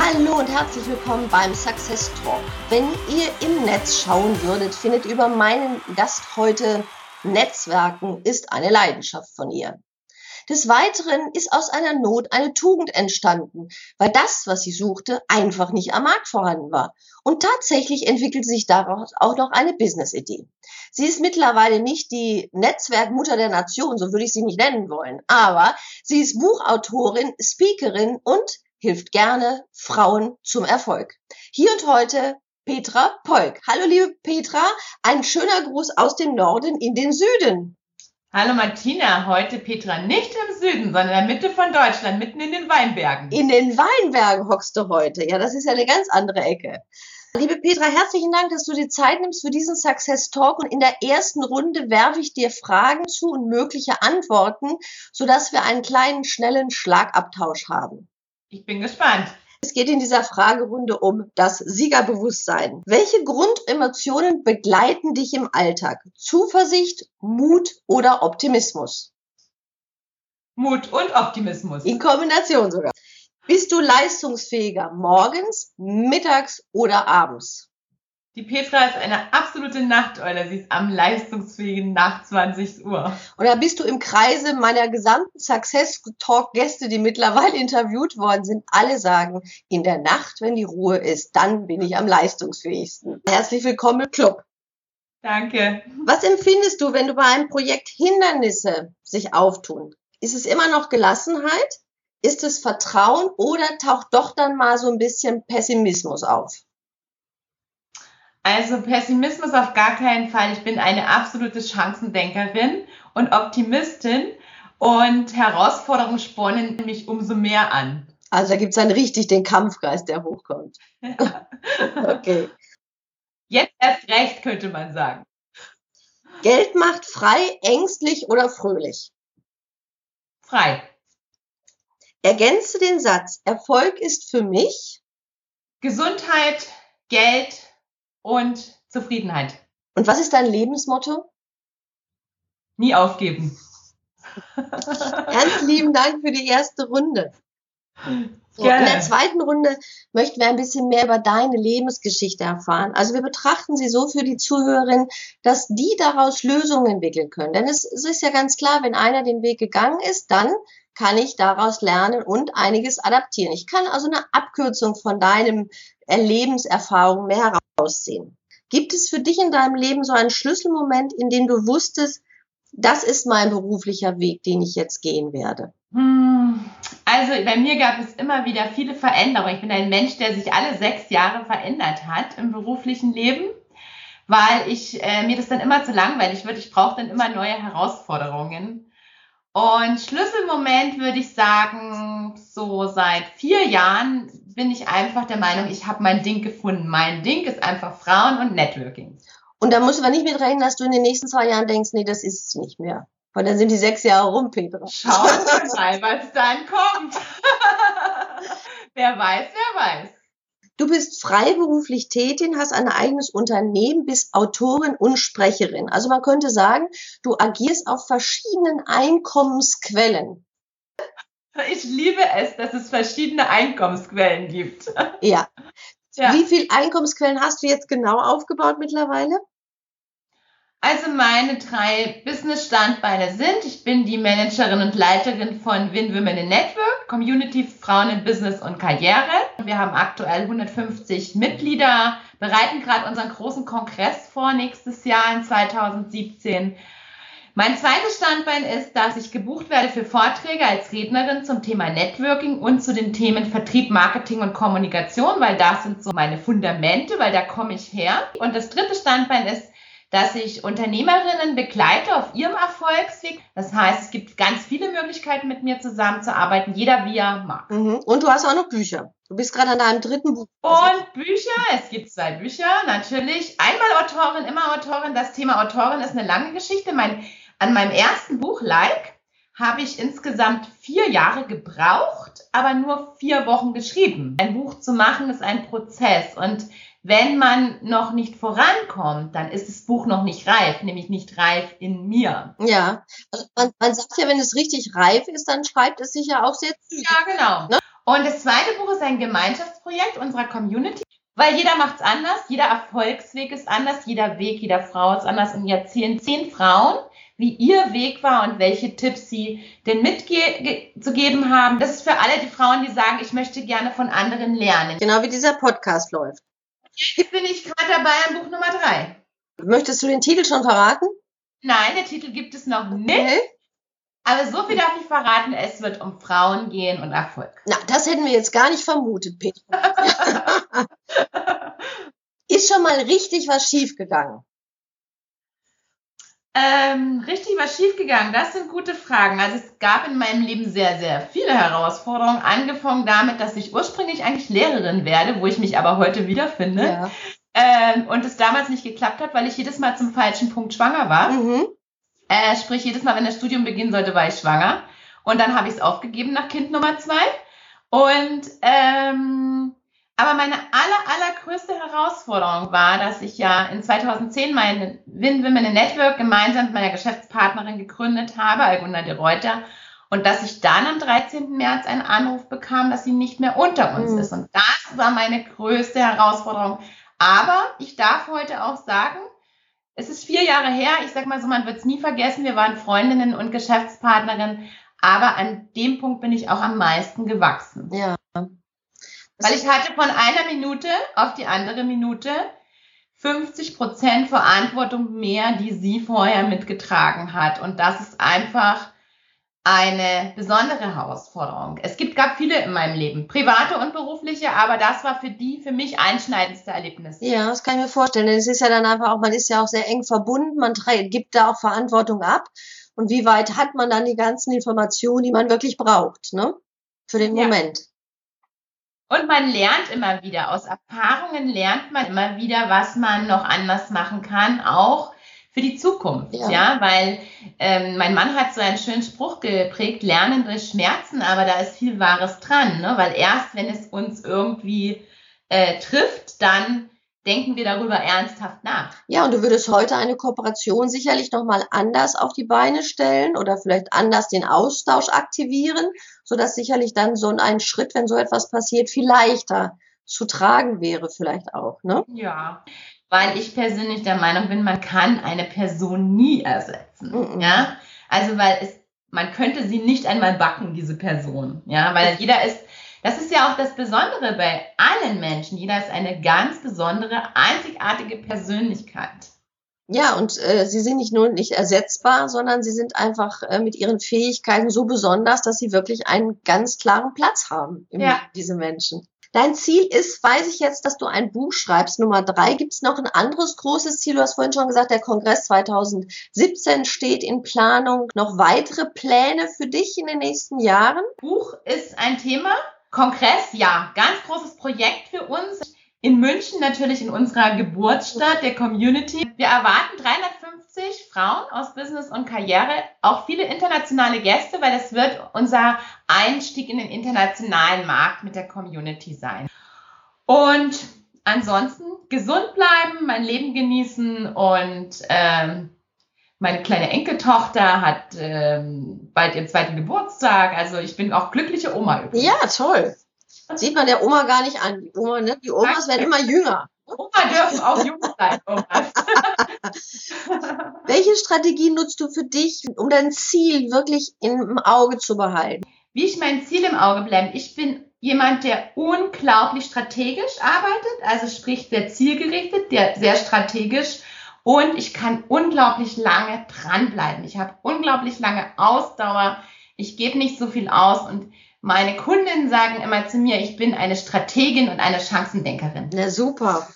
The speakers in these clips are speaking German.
Hallo und herzlich willkommen beim Success Talk. Wenn ihr im Netz schauen würdet, findet über meinen Gast heute Netzwerken ist eine Leidenschaft von ihr. Des Weiteren ist aus einer Not eine Tugend entstanden, weil das, was sie suchte, einfach nicht am Markt vorhanden war. Und tatsächlich entwickelt sich daraus auch noch eine Business-Idee. Sie ist mittlerweile nicht die Netzwerkmutter der Nation, so würde ich sie nicht nennen wollen, aber sie ist Buchautorin, Speakerin und hilft gerne Frauen zum Erfolg. Hier und heute Petra Polk. Hallo liebe Petra, ein schöner Gruß aus dem Norden in den Süden. Hallo Martina, heute Petra nicht im Süden, sondern in der Mitte von Deutschland, mitten in den Weinbergen. In den Weinbergen hockst du heute. Ja, das ist ja eine ganz andere Ecke. Liebe Petra, herzlichen Dank, dass du dir Zeit nimmst für diesen Success Talk. Und in der ersten Runde werfe ich dir Fragen zu und mögliche Antworten, sodass wir einen kleinen, schnellen Schlagabtausch haben. Ich bin gespannt. Es geht in dieser Fragerunde um das Siegerbewusstsein. Welche Grundemotionen begleiten dich im Alltag? Zuversicht, Mut oder Optimismus? Mut und Optimismus. In Kombination sogar. Bist du leistungsfähiger morgens, mittags oder abends? Die Petra ist eine absolute Nachteule. Sie ist am leistungsfähigen nach 20 Uhr. Und da bist du im Kreise meiner gesamten Success Talk Gäste, die mittlerweile interviewt worden sind. Alle sagen, in der Nacht, wenn die Ruhe ist, dann bin ich am leistungsfähigsten. Herzlich willkommen im Club. Danke. Was empfindest du, wenn du bei einem Projekt Hindernisse sich auftun? Ist es immer noch Gelassenheit? Ist es Vertrauen oder taucht doch dann mal so ein bisschen Pessimismus auf? Also Pessimismus auf gar keinen Fall. Ich bin eine absolute Chancendenkerin und Optimistin und Herausforderungen spornen mich umso mehr an. Also da gibt's dann richtig den Kampfgeist, der hochkommt. okay. Jetzt erst recht, könnte man sagen. Geld macht frei, ängstlich oder fröhlich? Frei. Ergänze den Satz, Erfolg ist für mich Gesundheit, Geld, und Zufriedenheit. Und was ist dein Lebensmotto? Nie aufgeben. Ganz lieben Dank für die erste Runde. So, in der zweiten Runde möchten wir ein bisschen mehr über deine Lebensgeschichte erfahren. Also wir betrachten sie so für die Zuhörerin, dass die daraus Lösungen entwickeln können. Denn es, es ist ja ganz klar, wenn einer den Weg gegangen ist, dann kann ich daraus lernen und einiges adaptieren. Ich kann also eine Abkürzung von deinem Lebenserfahrung mehr herausziehen. Gibt es für dich in deinem Leben so einen Schlüsselmoment, in dem du wusstest, das ist mein beruflicher Weg, den ich jetzt gehen werde? Hm, also bei mir gab es immer wieder viele Veränderungen. Ich bin ein Mensch, der sich alle sechs Jahre verändert hat im beruflichen Leben, weil ich äh, mir das dann immer zu langweilig wird. Ich brauche dann immer neue Herausforderungen. Und Schlüsselmoment würde ich sagen, so seit vier Jahren bin ich einfach der Meinung, ich habe mein Ding gefunden. Mein Ding ist einfach Frauen und Networking. Und da musst du aber nicht mit rechnen, dass du in den nächsten zwei Jahren denkst, nee, das ist es nicht mehr. Weil dann sind die sechs Jahre rum, Petra. Schauen wir mal, was dann kommt. wer weiß, wer weiß. Du bist freiberuflich tätig, hast ein eigenes Unternehmen, bist Autorin und Sprecherin. Also man könnte sagen, du agierst auf verschiedenen Einkommensquellen. Ich liebe es, dass es verschiedene Einkommensquellen gibt. Ja. ja. Wie viele Einkommensquellen hast du jetzt genau aufgebaut mittlerweile? Also meine drei Business-Standbeine sind, ich bin die Managerin und Leiterin von Win Women in Network, Community Frauen in Business und Karriere. Wir haben aktuell 150 Mitglieder, bereiten gerade unseren großen Kongress vor nächstes Jahr in 2017 mein zweites Standbein ist, dass ich gebucht werde für Vorträge als Rednerin zum Thema Networking und zu den Themen Vertrieb, Marketing und Kommunikation, weil das sind so meine Fundamente, weil da komme ich her. Und das dritte Standbein ist, dass ich Unternehmerinnen begleite auf ihrem Erfolgsweg. Das heißt, es gibt ganz viele Möglichkeiten, mit mir zusammenzuarbeiten, jeder wie er mag. Mhm. Und du hast auch noch Bücher. Du bist gerade an deinem dritten Buch. Und Bücher, es gibt zwei Bücher, natürlich. Einmal Autorin, immer Autorin. Das Thema Autorin ist eine lange Geschichte. Mein, an meinem ersten Buch, Like, habe ich insgesamt vier Jahre gebraucht, aber nur vier Wochen geschrieben. Ein Buch zu machen ist ein Prozess und wenn man noch nicht vorankommt, dann ist das Buch noch nicht reif, nämlich nicht reif in mir. Ja, also man, man sagt ja, wenn es richtig reif ist, dann schreibt es sich ja auch sehr zügig. Ja, genau. Ne? Und das zweite Buch ist ein Gemeinschaftsprojekt unserer Community, weil jeder macht es anders, jeder Erfolgsweg ist anders, jeder Weg jeder Frau ist anders und wir erzählen zehn Frauen, wie ihr Weg war und welche Tipps sie denn mitzugeben haben. Das ist für alle die Frauen, die sagen, ich möchte gerne von anderen lernen. Genau wie dieser Podcast läuft. Jetzt bin ich gerade dabei an Buch Nummer drei. Möchtest du den Titel schon verraten? Nein, der Titel gibt es noch nicht. Okay. Aber so viel darf ich verraten, es wird um Frauen gehen und Erfolg. Na, das hätten wir jetzt gar nicht vermutet, Petra. Ist schon mal richtig was schiefgegangen? Ähm, richtig was schiefgegangen? Das sind gute Fragen. Also es gab in meinem Leben sehr, sehr viele Herausforderungen. Angefangen damit, dass ich ursprünglich eigentlich Lehrerin werde, wo ich mich aber heute wiederfinde. Ja. Ähm, und es damals nicht geklappt hat, weil ich jedes Mal zum falschen Punkt schwanger war. Mhm. Äh, sprich, jedes Mal, wenn das Studium beginnen sollte, war ich schwanger. Und dann habe ich es aufgegeben nach Kind Nummer zwei. Und ähm, aber meine aller, allergrößte Herausforderung war, dass ich ja in 2010 mein Win Women Network gemeinsam mit meiner Geschäftspartnerin gegründet habe, Alguna de Reuter, und dass ich dann am 13. März einen Anruf bekam, dass sie nicht mehr unter uns mhm. ist. Und das war meine größte Herausforderung. Aber ich darf heute auch sagen, es ist vier Jahre her. Ich sag mal so, man wird es nie vergessen. Wir waren Freundinnen und Geschäftspartnerinnen. Aber an dem Punkt bin ich auch am meisten gewachsen. Ja. Weil ich hatte von einer Minute auf die andere Minute 50 Prozent Verantwortung mehr, die sie vorher mitgetragen hat. Und das ist einfach eine besondere Herausforderung. Es gibt, gab viele in meinem Leben, private und berufliche, aber das war für die, für mich einschneidendste Erlebnis. Ja, das kann ich mir vorstellen. Es ist ja dann einfach auch, man ist ja auch sehr eng verbunden, man gibt da auch Verantwortung ab. Und wie weit hat man dann die ganzen Informationen, die man wirklich braucht, ne? Für den Moment. Und man lernt immer wieder, aus Erfahrungen lernt man immer wieder, was man noch anders machen kann, auch für die Zukunft, ja, ja? weil ähm, mein Mann hat so einen schönen Spruch geprägt, lernen durch Schmerzen, aber da ist viel Wahres dran, ne? weil erst wenn es uns irgendwie äh, trifft, dann denken wir darüber ernsthaft nach. Ja, und du würdest heute eine Kooperation sicherlich nochmal anders auf die Beine stellen oder vielleicht anders den Austausch aktivieren, sodass sicherlich dann so ein Schritt, wenn so etwas passiert, viel leichter zu tragen wäre vielleicht auch, ne? Ja, weil ich persönlich der Meinung bin, man kann eine Person nie ersetzen, mm -mm. ja? Also, weil es, man könnte sie nicht einmal backen, diese Person, ja? Weil jeder ist das ist ja auch das Besondere bei allen Menschen. Jeder ist eine ganz besondere, einzigartige Persönlichkeit. Ja, und äh, sie sind nicht nur nicht ersetzbar, sondern sie sind einfach äh, mit ihren Fähigkeiten so besonders, dass sie wirklich einen ganz klaren Platz haben, im, ja. diese Menschen. Dein Ziel ist, weiß ich jetzt, dass du ein Buch schreibst. Nummer drei. Gibt es noch ein anderes großes Ziel? Du hast vorhin schon gesagt, der Kongress 2017 steht in Planung. Noch weitere Pläne für dich in den nächsten Jahren? Buch ist ein Thema, Kongress, ja, ganz großes Projekt für uns. In München natürlich in unserer Geburtsstadt der Community. Wir erwarten 350 Frauen aus Business und Karriere, auch viele internationale Gäste, weil das wird unser Einstieg in den internationalen Markt mit der Community sein. Und ansonsten gesund bleiben, mein Leben genießen und ähm, meine kleine Enkeltochter hat ähm, bald ihren zweiten Geburtstag. Also ich bin auch glückliche Oma übrigens. Ja, toll. Sieht man der Oma gar nicht an. Die, Oma, ne? die Omas Danke. werden immer jünger. Oma dürfen auch jung sein, Omas. Welche Strategie nutzt du für dich, um dein Ziel wirklich im Auge zu behalten? Wie ich mein Ziel im Auge bleibe. Ich bin jemand, der unglaublich strategisch arbeitet, also sprich sehr zielgerichtet, der sehr strategisch und ich kann unglaublich lange dranbleiben. Ich habe unglaublich lange Ausdauer. Ich gebe nicht so viel aus und meine Kundinnen sagen immer zu mir, ich bin eine Strategin und eine Chancendenkerin. Na super.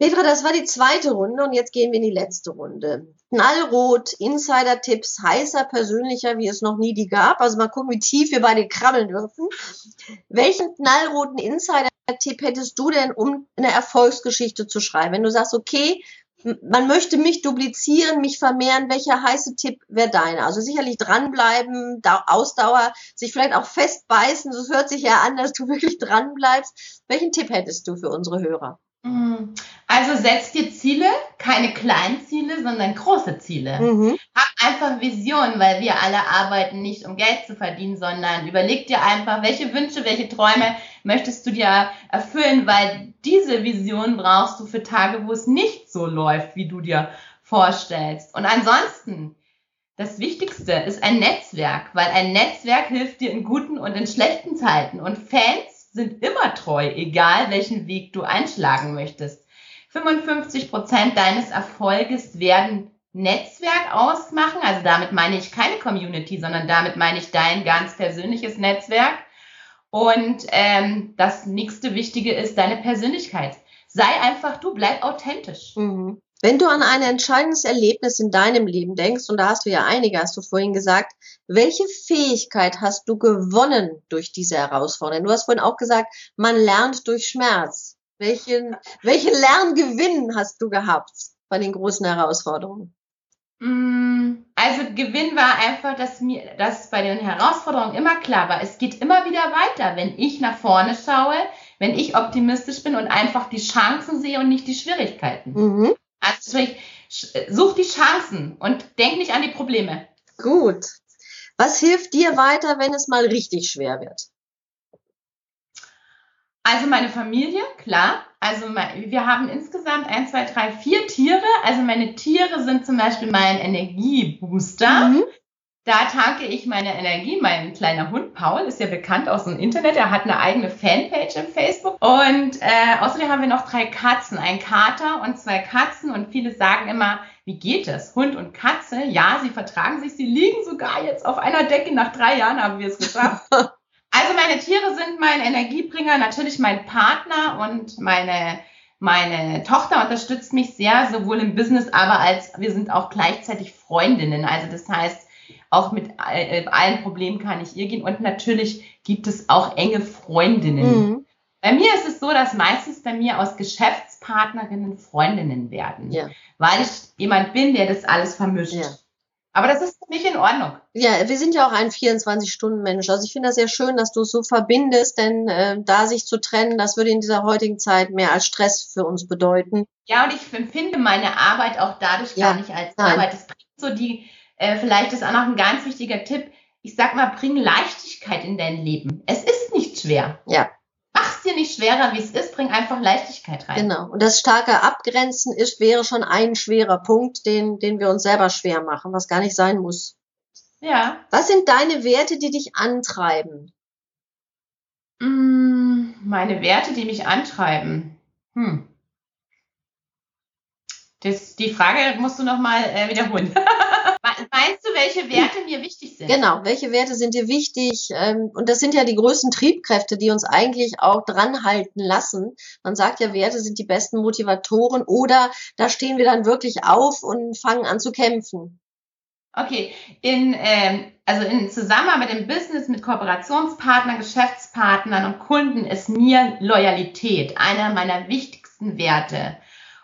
Petra, das war die zweite Runde und jetzt gehen wir in die letzte Runde. Knallrot, Insider-Tipps, heißer, persönlicher, wie es noch nie die gab. Also mal gucken, wie tief wir beide krabbeln dürfen. Welchen knallroten Insider-Tipp hättest du denn, um eine Erfolgsgeschichte zu schreiben? Wenn du sagst, okay, man möchte mich duplizieren, mich vermehren. Welcher heiße Tipp wäre deiner? Also sicherlich dranbleiben, Ausdauer, sich vielleicht auch festbeißen. Das hört sich ja an, dass du wirklich dranbleibst. Welchen Tipp hättest du für unsere Hörer? Mhm. Also setz dir Ziele, keine kleinen Ziele, sondern große Ziele. Mhm. Hab einfach Visionen, weil wir alle arbeiten nicht, um Geld zu verdienen, sondern überleg dir einfach, welche Wünsche, welche Träume möchtest du dir erfüllen, weil diese Vision brauchst du für Tage, wo es nicht so läuft, wie du dir vorstellst. Und ansonsten, das Wichtigste ist ein Netzwerk, weil ein Netzwerk hilft dir in guten und in schlechten Zeiten. Und Fans sind immer treu, egal welchen Weg du einschlagen möchtest. 55 Prozent deines Erfolges werden Netzwerk ausmachen. Also damit meine ich keine Community, sondern damit meine ich dein ganz persönliches Netzwerk. Und ähm, das nächste Wichtige ist deine Persönlichkeit. Sei einfach du, bleib authentisch. Mhm. Wenn du an ein entscheidendes Erlebnis in deinem Leben denkst, und da hast du ja einige, hast du vorhin gesagt, welche Fähigkeit hast du gewonnen durch diese Herausforderung? Du hast vorhin auch gesagt, man lernt durch Schmerz. Welchen, welchen Lerngewinn hast du gehabt bei den großen Herausforderungen? Mm, also Gewinn war einfach, dass mir, dass bei den Herausforderungen immer klar war, es geht immer wieder weiter, wenn ich nach vorne schaue, wenn ich optimistisch bin und einfach die Chancen sehe und nicht die Schwierigkeiten. Mhm. Also such die Chancen und denk nicht an die Probleme. Gut. Was hilft dir weiter, wenn es mal richtig schwer wird? Also meine Familie, klar. Also wir haben insgesamt ein, zwei, drei, vier Tiere. Also meine Tiere sind zum Beispiel mein Energiebooster. Mhm. Da tanke ich meine Energie. Mein kleiner Hund Paul ist ja bekannt aus dem Internet. Er hat eine eigene Fanpage im Facebook. Und äh, außerdem haben wir noch drei Katzen. Ein Kater und zwei Katzen. Und viele sagen immer, wie geht es? Hund und Katze, ja, sie vertragen sich. Sie liegen sogar jetzt auf einer Decke. Nach drei Jahren haben wir es geschafft. Also meine Tiere sind mein Energiebringer, natürlich mein Partner und meine meine Tochter unterstützt mich sehr, sowohl im Business, aber als wir sind auch gleichzeitig Freundinnen. Also das heißt, auch mit äh, allen Problemen kann ich ihr gehen. Und natürlich gibt es auch enge Freundinnen. Mhm. Bei mir ist es so, dass meistens bei mir aus Geschäftspartnerinnen Freundinnen werden, ja. weil ich jemand bin, der das alles vermischt. Ja. Aber das ist nicht in Ordnung. Ja, wir sind ja auch ein 24-Stunden-Mensch. Also ich finde das sehr schön, dass du es so verbindest, denn äh, da sich zu trennen, das würde in dieser heutigen Zeit mehr als Stress für uns bedeuten. Ja, und ich empfinde meine Arbeit auch dadurch ja, gar nicht als nein. Arbeit. Es bringt so die äh, vielleicht ist auch noch ein ganz wichtiger Tipp. Ich sag mal, bring Leichtigkeit in dein Leben. Es ist nicht schwer. Ja. Mach's dir nicht schwerer, wie es ist. Bring einfach Leichtigkeit rein. Genau. Und das starke Abgrenzen ist, wäre schon ein schwerer Punkt, den, den wir uns selber schwer machen, was gar nicht sein muss. Ja. Was sind deine Werte, die dich antreiben? Mm, meine Werte, die mich antreiben. Hm. Das, die Frage musst du noch mal äh, wiederholen. Meinst du, welche Werte mir wichtig sind? Genau, welche Werte sind dir wichtig? Ähm, und das sind ja die größten Triebkräfte, die uns eigentlich auch dranhalten lassen. Man sagt ja, Werte sind die besten Motivatoren oder da stehen wir dann wirklich auf und fangen an zu kämpfen. Okay, in, ähm, also in Zusammenarbeit im Business mit Kooperationspartnern, Geschäftspartnern und Kunden ist mir Loyalität einer meiner wichtigsten Werte.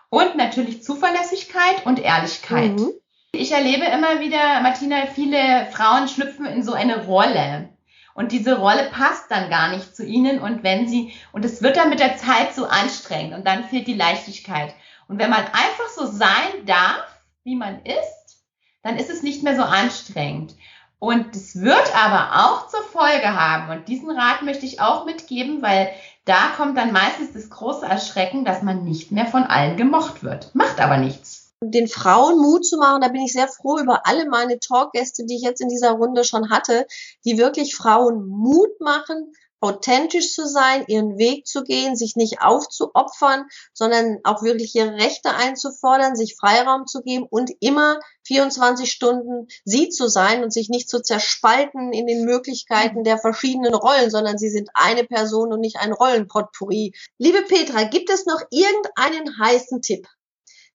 Und natürlich Zuverlässigkeit und Ehrlichkeit. Mhm. Ich erlebe immer wieder, Martina, viele Frauen schlüpfen in so eine Rolle. Und diese Rolle passt dann gar nicht zu ihnen. Und wenn sie, und es wird dann mit der Zeit so anstrengend und dann fehlt die Leichtigkeit. Und wenn man einfach so sein darf, wie man ist, dann ist es nicht mehr so anstrengend. Und es wird aber auch zur Folge haben, und diesen Rat möchte ich auch mitgeben, weil da kommt dann meistens das große Erschrecken, dass man nicht mehr von allen gemocht wird. Macht aber nichts den Frauen Mut zu machen. Da bin ich sehr froh über alle meine Talkgäste, die ich jetzt in dieser Runde schon hatte, die wirklich Frauen Mut machen, authentisch zu sein, ihren Weg zu gehen, sich nicht aufzuopfern, sondern auch wirklich ihre Rechte einzufordern, sich Freiraum zu geben und immer 24 Stunden sie zu sein und sich nicht zu zerspalten in den Möglichkeiten der verschiedenen Rollen, sondern sie sind eine Person und nicht ein Rollenpotpourri. Liebe Petra, gibt es noch irgendeinen heißen Tipp?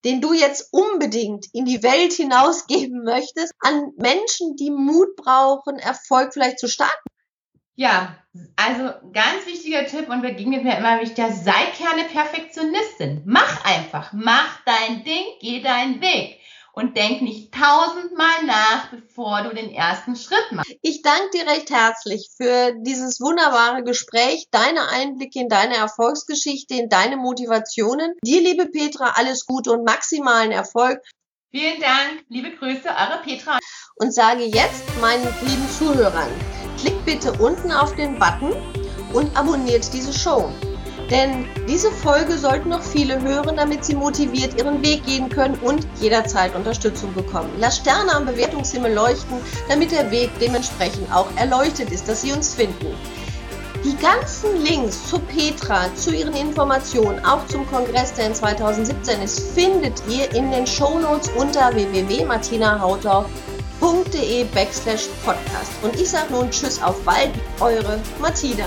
Den du jetzt unbedingt in die Welt hinausgeben möchtest, an Menschen, die Mut brauchen, Erfolg vielleicht zu starten? Ja, also ganz wichtiger Tipp und begegnet mir immer wieder, sei keine Perfektionistin. Mach einfach, mach dein Ding, geh deinen Weg und denk nicht tausendmal nach, bevor du den ersten Schritt machst. Ich danke dir recht herzlich für dieses wunderbare Gespräch, deine Einblicke in deine Erfolgsgeschichte, in deine Motivationen. Dir, liebe Petra, alles Gute und maximalen Erfolg. Vielen Dank, liebe Grüße, eure Petra. Und sage jetzt meinen lieben Zuhörern, Klickt bitte unten auf den Button und abonniert diese Show. Denn diese Folge sollten noch viele hören, damit sie motiviert ihren Weg gehen können und jederzeit Unterstützung bekommen. Lass Sterne am Bewertungshimmel leuchten, damit der Weg dementsprechend auch erleuchtet ist, dass Sie uns finden. Die ganzen Links zu Petra, zu ihren Informationen, auch zum Kongress, der in 2017 ist, findet ihr in den Shownotes unter www.martinahautau.com www.ftf.de backslash podcast. Und ich sage nun Tschüss auf bald, eure Martina.